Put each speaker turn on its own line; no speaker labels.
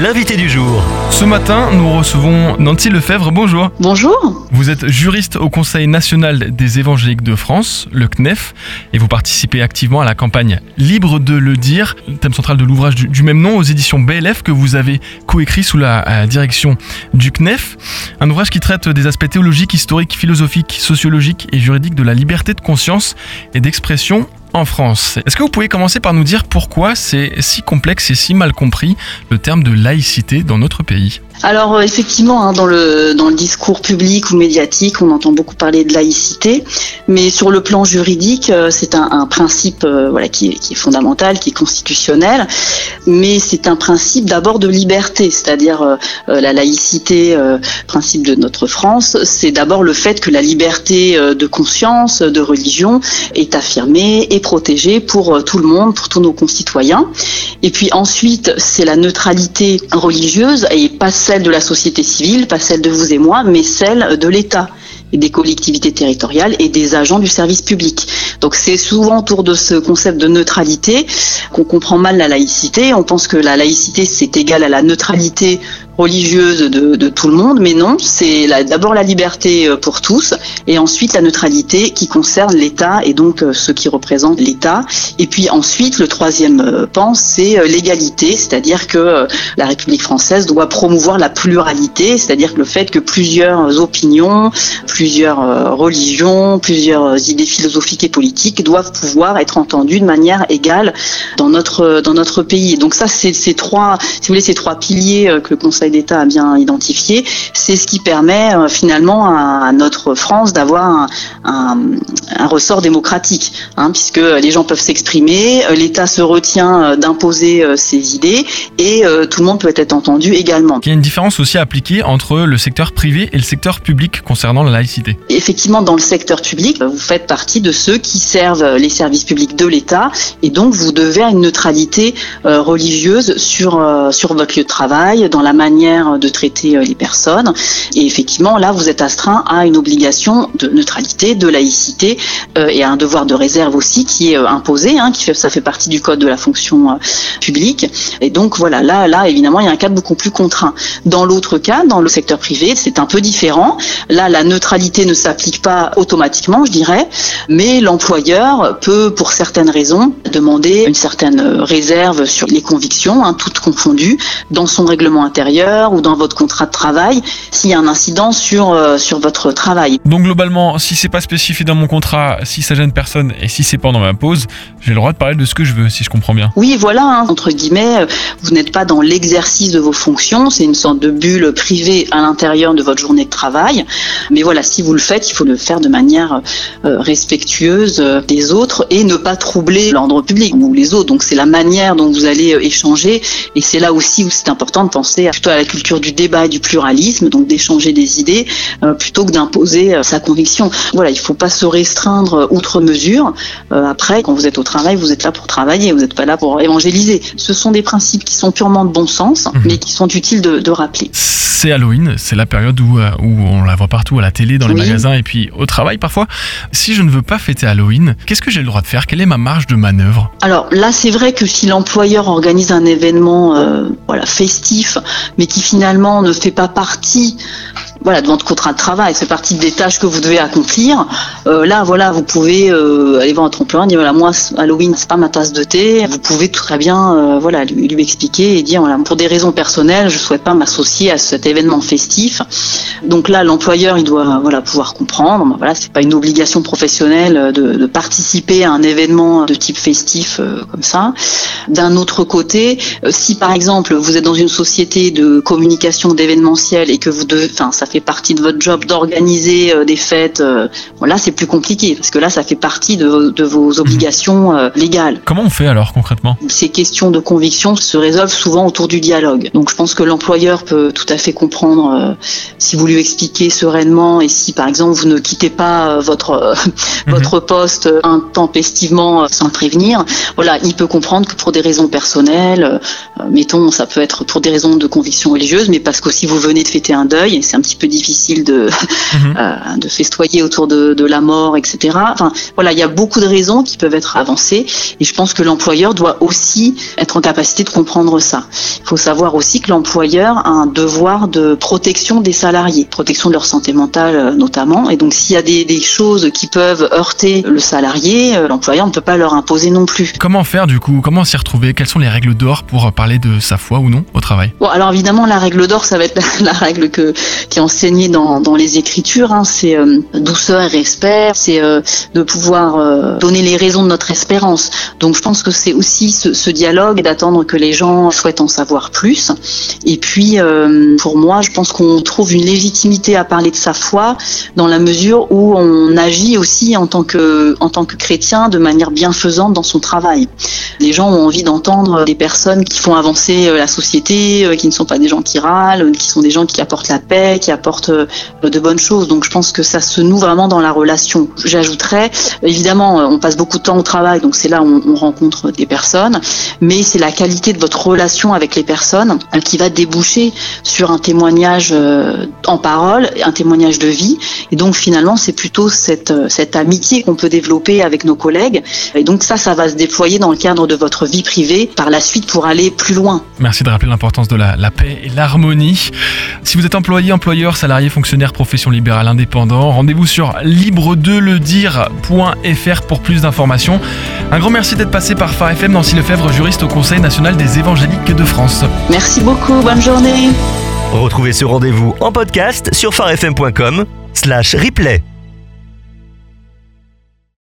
l'invité du jour.
Ce matin, nous recevons Nancy Lefebvre. Bonjour.
Bonjour.
Vous êtes juriste au Conseil national des évangéliques de France, le CNEF, et vous participez activement à la campagne Libre de le dire, thème central de l'ouvrage du, du même nom aux éditions BLF que vous avez coécrit sous la euh, direction du CNEF. Un ouvrage qui traite des aspects théologiques, historiques, philosophiques, sociologiques et juridiques de la liberté de conscience et d'expression en France. Est-ce que vous pouvez commencer par nous dire pourquoi c'est si complexe et si mal compris le terme de laïcité dans notre pays?
Alors euh, effectivement, hein, dans, le, dans le discours public ou médiatique, on entend beaucoup parler de laïcité, mais sur le plan juridique, euh, c'est un, un principe euh, voilà, qui, qui est fondamental, qui est constitutionnel, mais c'est un principe d'abord de liberté, c'est-à-dire euh, la laïcité, euh, principe de notre France, c'est d'abord le fait que la liberté de conscience, de religion est affirmée et protégée pour euh, tout le monde, pour tous nos concitoyens. Et puis ensuite, c'est la neutralité religieuse et pas celle de la société civile, pas celle de vous et moi, mais celle de l'État et des collectivités territoriales et des agents du service public. Donc c'est souvent autour de ce concept de neutralité qu'on comprend mal la laïcité. On pense que la laïcité c'est égal à la neutralité religieuse de, tout le monde, mais non, c'est d'abord la liberté euh, pour tous et ensuite la neutralité qui concerne l'État et donc euh, ceux qui représentent l'État. Et puis ensuite, le troisième euh, pan, c'est l'égalité, c'est-à-dire que la République française doit promouvoir la pluralité, c'est-à-dire le fait que plusieurs opinions, plusieurs religions, plusieurs idées philosophiques et politiques doivent pouvoir être entendues de manière égale dans notre dans notre pays. Donc ça, c'est ces trois, si vous voulez, ces trois piliers que le Conseil d'État a bien identifiés, c'est ce qui permet euh, finalement à, à notre France d'avoir un, un, un ressort démocratique, hein, puisque les gens peuvent s'exprimer, euh, l'État se retient euh, d'imposer ses idées et tout le monde peut être entendu également.
Il y a une différence aussi à appliquer entre le secteur privé et le secteur public concernant la laïcité.
Effectivement, dans le secteur public, vous faites partie de ceux qui servent les services publics de l'État et donc vous devez à une neutralité religieuse sur sur votre lieu de travail, dans la manière de traiter euh, les personnes. Et effectivement, là, vous êtes astreint à une obligation de neutralité, de laïcité euh, et à un devoir de réserve aussi qui est euh, imposé, hein, qui fait ça fait partie du code de la fonction publique. Et donc voilà, là, là, évidemment, il y a un cadre beaucoup plus contraint. Dans l'autre cas, dans le secteur privé, c'est un peu différent. Là, la neutralité ne s'applique pas automatiquement, je dirais, mais l'employeur peut, pour certaines raisons, demander une certaine réserve sur les convictions, hein, toutes confondues, dans son règlement intérieur ou dans votre contrat de travail, s'il y a un incident sur euh, sur votre travail.
Donc globalement, si c'est pas spécifié dans mon contrat, si ça gêne personne et si c'est pendant ma pause, j'ai le droit de parler de ce que je veux, si je comprends bien.
Oui, voilà, hein, entre guillemets, euh, vous n'êtes pas dans l'exercice de vos fonctions, c'est une sorte de bulle privée à l'intérieur de votre journée de travail. Mais voilà, si vous le faites, il faut le faire de manière euh, respectueuse des autres et ne pas troubler l'ordre public ou les autres. Donc c'est la manière dont vous allez échanger et c'est là aussi où c'est important de penser à- plutôt à la culture du débat et du pluralisme, donc d'échanger des idées euh, plutôt que d'imposer euh, sa conviction. Voilà, il faut pas se restreindre euh, outre mesure. Après, quand vous êtes au travail, vous êtes là pour travailler, vous n'êtes pas là pour évangéliser. Ce sont des principes qui sont purement de bon sens,
Mhm.
mais qui sont utiles de, de rappeler.
C'est Halloween, c'est la période où, où on la voit partout à la télé, dans les
Oui.
magasins et puis au travail parfois. Si je ne veux pas fêter Halloween, qu'est-ce que j'ai le droit de faire? Quelle est ma marge de manœuvre?
Alors là, c'est vrai que si l'employeur organise un événement euh, voilà, festif, mais qui finalement ne fait pas partie voilà, de votre contrat de travail, c'est partie des tâches que vous devez accomplir. Euh, là, voilà, vous pouvez euh, aller voir employeur et dire voilà, moi, Halloween, c'est pas ma tasse de thé. Vous pouvez très bien, euh, voilà, lui, expliquer et dire voilà, pour des raisons personnelles, je souhaite pas m'associer à cet événement festif. Donc là, l'employeur, il doit, voilà, pouvoir comprendre. Voilà, c'est pas une obligation professionnelle de, participer à un événement de type festif comme ça. D'un autre côté, si par exemple vous êtes dans une société de communication d'événementiel et que vous devez, enfin, ça fait partie de votre job d'organiser euh, des fêtes. euh, bon, là, c'est plus compliqué parce que là, ça fait partie de, vos- de vos obligations euh, légales.
Comment on fait alors concrètement?
Ces questions de conviction se résolvent souvent autour du dialogue. Donc, je pense que l'employeur peut tout à fait comprendre euh, si vous lui expliquez sereinement et si, par exemple, vous ne quittez pas votre euh, votre poste intempestivement sans prévenir. Voilà, il peut comprendre que pour des raisons personnelles, mettons, ça peut être pour des raisons de conviction convictions religieuses, mais parce qu'aussi vous venez de fêter un deuil et c'est un petit peu difficile de, mhm. euh, de festoyer autour de, de, la mort, etc. Enfin, voilà, il y a beaucoup de raisons qui peuvent être avancées et je pense que l'employeur doit aussi être en capacité de comprendre ça. Il faut savoir aussi que l'employeur a un devoir de protection des salariés, protection de leur santé mentale euh, notamment. Et donc, s'il y a des, des, choses qui peuvent heurter le salarié, euh, l'employeur ne peut pas leur imposer non plus.
Comment faire du coup? Comment s'y retrouver? Quelles sont les règles d'or pour parler de sa foi ou non au travail?
Bon, alors évidemment, la règle d'or, ça va être la, règle qui est enseignée dans, les écritures. Hein. C'est euh, douceur et respect, c'est euh, de pouvoir euh, donner les raisons de notre espérance. Donc je pense que c'est aussi ce, dialogue d'attendre que les gens souhaitent en savoir plus. Et puis, pour moi, je pense qu'on trouve une légitimité à parler de sa foi dans la mesure où on agit aussi en tant que chrétien de manière bienfaisante dans son travail. Les gens ont envie d'entendre des personnes qui font avancer la société, qui ne sont pas des gens qui râlent, qui sont des gens qui apportent la paix, qui apportent de bonnes choses. Donc je pense que ça se noue vraiment dans la relation. J'ajouterais, évidemment, on passe beaucoup de temps au travail, donc c'est là où on rencontre des personnes, mais c'est la qualité de votre relation avec les personnes qui va déboucher sur un témoignage euh, en parole, un témoignage de vie. Et donc finalement, c'est plutôt cette, euh, amitié qu'on peut développer avec nos collègues. Et donc ça, ça va se déployer dans le cadre de votre vie privée par la suite pour aller plus loin.
Merci de rappeler l'importance de la paix et l'harmonie. Si vous êtes employé, employeur, salarié, fonctionnaire, profession libérale, indépendant, rendez-vous sur libre-de-le-dire.fr pour plus d'informations. Un grand merci d'être passé par Phare FM, Nancy Lefebvre, juriste au Conseil national des évangéliques de France.
Merci beaucoup, bonne journée.
Retrouvez ce rendez-vous en podcast sur farfm.com slash replay.